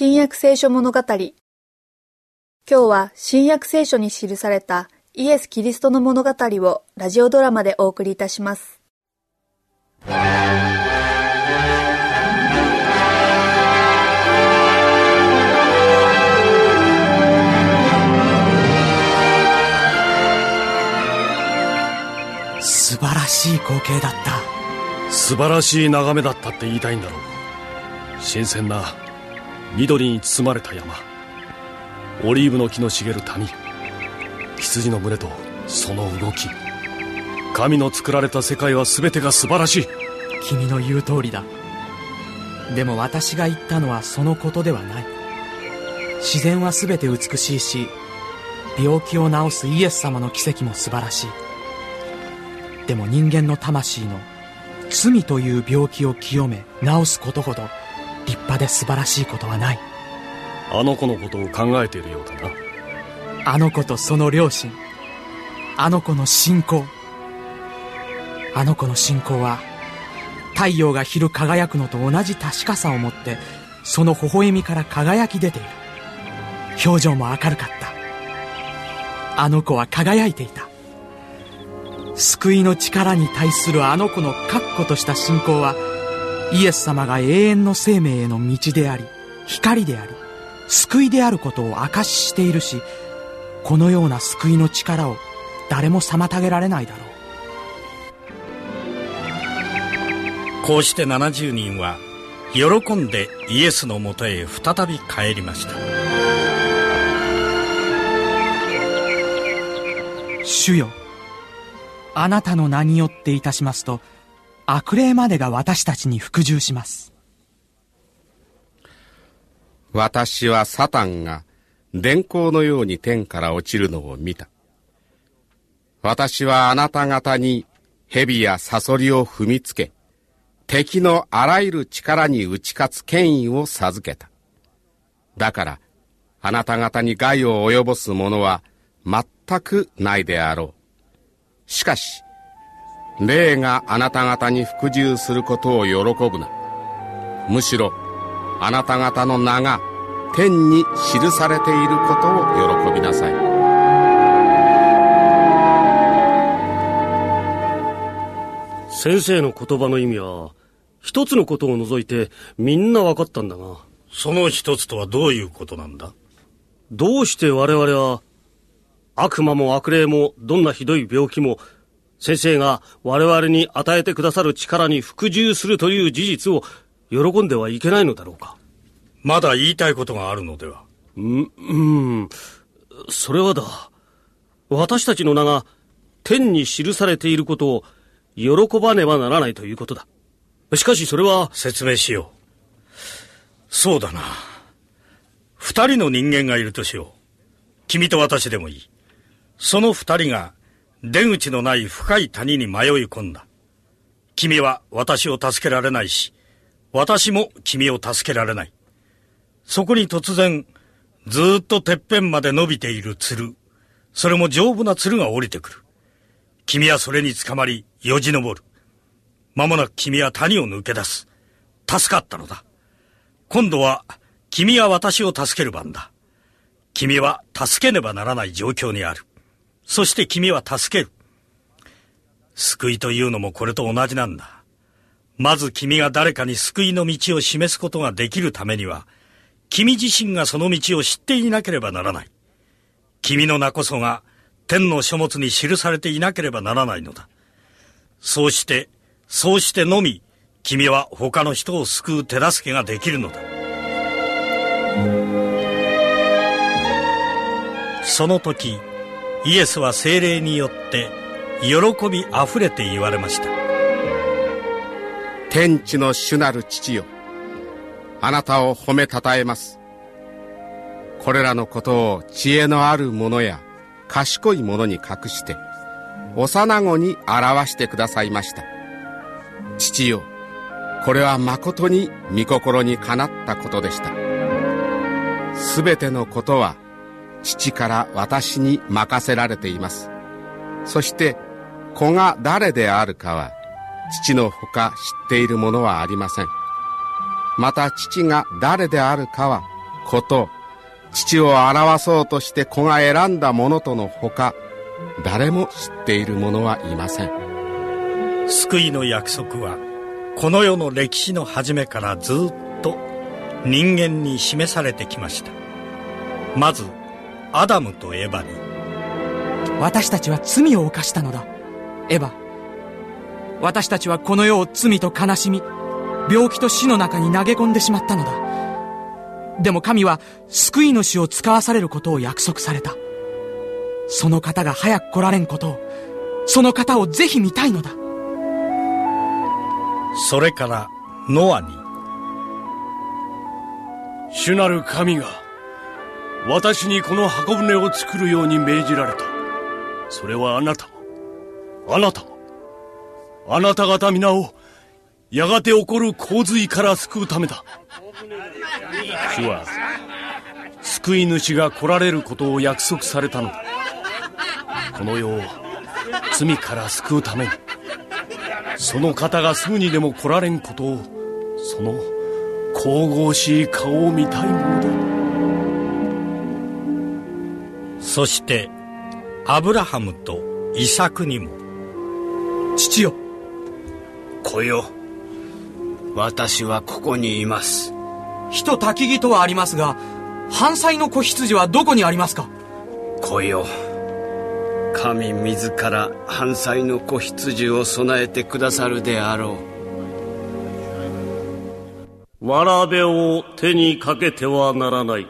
新約聖書物語。今日は新約聖書に記されたイエス・キリストの物語をラジオドラマでお送りいたします。素晴らしい光景だった。素晴らしい眺めだったって言いたいんだろう。新鮮な緑に包まれた山。オリーブの木の茂る谷。羊の群れとその動き。神の作られた世界は全てが素晴らしい。君の言う通りだ。でも私が言ったのはそのことではない。自然は全て美しいし病気を治すイエス様の奇跡も素晴らしい。でも人間の魂の罪という病気を清め治すことほど立派で素晴らしいことはない。あの子のことを考えているようだな。あの子とその両親。あの子の信仰。あの子の信仰は太陽が昼輝くのと同じ確かさを持ってその微笑みから輝き出ている。表情も明るかった。あの子は輝いていた。救いの力に対するあの子の確固とした信仰はイエス様が永遠の生命への道であり光であり救いであることを証ししているしこのような救いの力を誰も妨げられないだろう。こうして70人は喜んでイエスのもとへ再び帰りました。主よあなたの名によっていたしますと悪霊までが私たちに服従します私はサタンが電光のように天から落ちるのを見た。私はあなた方に蛇やサソリを踏みつけ、敵のあらゆる力に打ち勝つ権威を授けた。だから、あなた方に害を及ぼす者は全くないであろう。しかし、霊があなた方に服従することを喜ぶな。むしろ、あなた方の名が天に記されていることを喜びなさい。先生の言葉の意味は一つのことを除いてみんな分かったんだが。その一つとはどういうことなんだ？どうして我々は悪魔も悪霊もどんなひどい病気も先生が我々に与えてくださる力に服従するという事実を喜んではいけないのだろうか。まだ言いたいことがあるのでは？うん、うん、それはだ。私たちの名が天に記されていることを喜ばねばならないということだ。しかしそれは、説明しよう。そうだな。二人の人間がいるとしよう。君と私でもいい。その二人が出口のない深い谷に迷い込んだ君は私を助けられないし私も君を助けられないそこに突然、ずっとてっぺんまで伸びている鶴。それも丈夫な鶴が降りてくる。君はそれに捕まり、よじ登る。間もなく君は谷を抜け出す。助かったのだ。今度は、君は私を助ける番だ。君は助けねばならない状況にある。そして君は助ける。救いというのもこれと同じなんだ。まず君が誰かに救いの道を示すことができるためには、君自身がその道を知っていなければならない。君の名こそが天の書物に記されていなければならないのだ。そうして、そうしてのみ、君は他の人を救う手助けができるのだ。その時、イエスは精霊によって、喜びあふれて言われました。天地の主なる父よ。あなたを褒めたたえます。これらのことを知恵のある者や賢い者に隠して、幼子に表してくださいました。父よ、これは誠に御心にかなったことでした。すべてのことは父から私に任せられています。そして子が誰であるかは父のほか知っているものはありません。また父が誰であるかは子と父を表そうとして子が選んだものとのほか誰も知っている者はいません救いの約束はこの世の歴史の初めからずっと人間に示されてきましたまずアダムとエバに。私たちは罪を犯したのだ。エヴァ私たちはこの世を罪と悲しみ病気と死の中に投げ込んでしまったのだ。でも神は救い主を使わされることを約束された。その方が早く来られんことをその方をぜひ見たいのだ。それからノアに主なる神が私にこの箱舟を作るように命じられた。それはあなた。もあなた。もあなた方皆をやがて起こる洪水から救うためだ。主は救い主が来られることを約束されたのだ。この世を罪から救うためにその方がすぐにでも来られんことをその神々しい顔を見たいものだ。そしてアブラハムとイサクにも。父よ。来よ。私はここにいます。火と焚き木とはありますが反祭の子羊はどこにありますか？来よ。神自ら反祭の子羊を備えてくださるであろう。わらべを手にかけてはならない。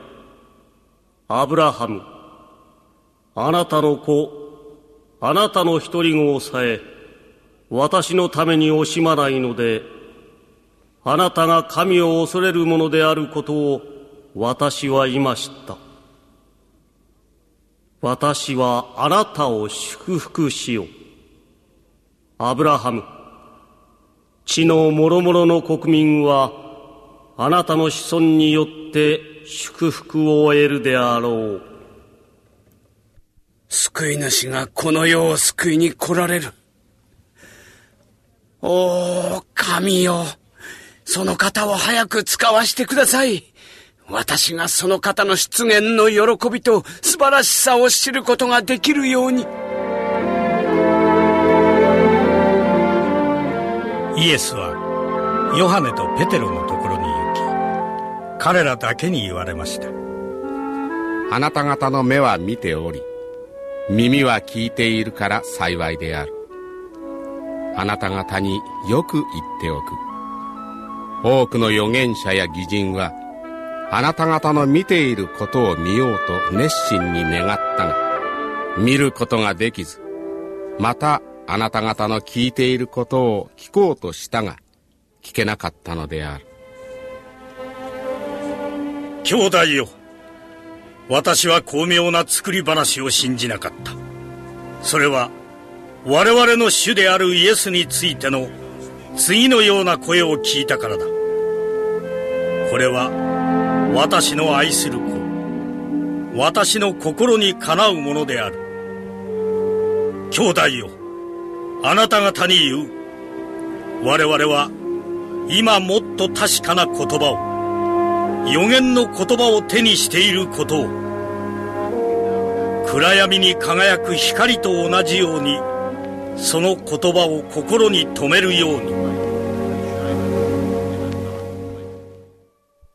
アブラハムあなたの子あなたの一人子をさえ私のために惜しまないのであなたが神を恐れるものであることを私は今知った私はあなたを祝福しよう。アブラハム、地の諸々の国民は、あなたの子孫によって祝福を得るであろう。救い主がこの世を救いに来られる。おお、神よ。その方を早く使わしてください。私がその方の出現の喜びと素晴らしさを知ることができるように。イエスはヨハネとペテロのところに行き、彼らだけに言われました。あなた方の目は見ており、耳は聞いているから幸いである。あなた方によく言っておく。多くの預言者や義人は、あなた方の見ていることを見ようと熱心に願ったが、見ることができず、またあなた方の聞いていることを聞こうとしたが、聞けなかったのである。兄弟よ、私は巧妙な作り話を信じなかった。それは、我々の主であるイエスについての次のような声を聞いたからだ。これは、私の愛する子私の心にかなうものである兄弟よあなた方に言う我々は今もっと確かな言葉を予言の言葉を手にしていることを暗闇に輝く光と同じようにその言葉を心に留めるように。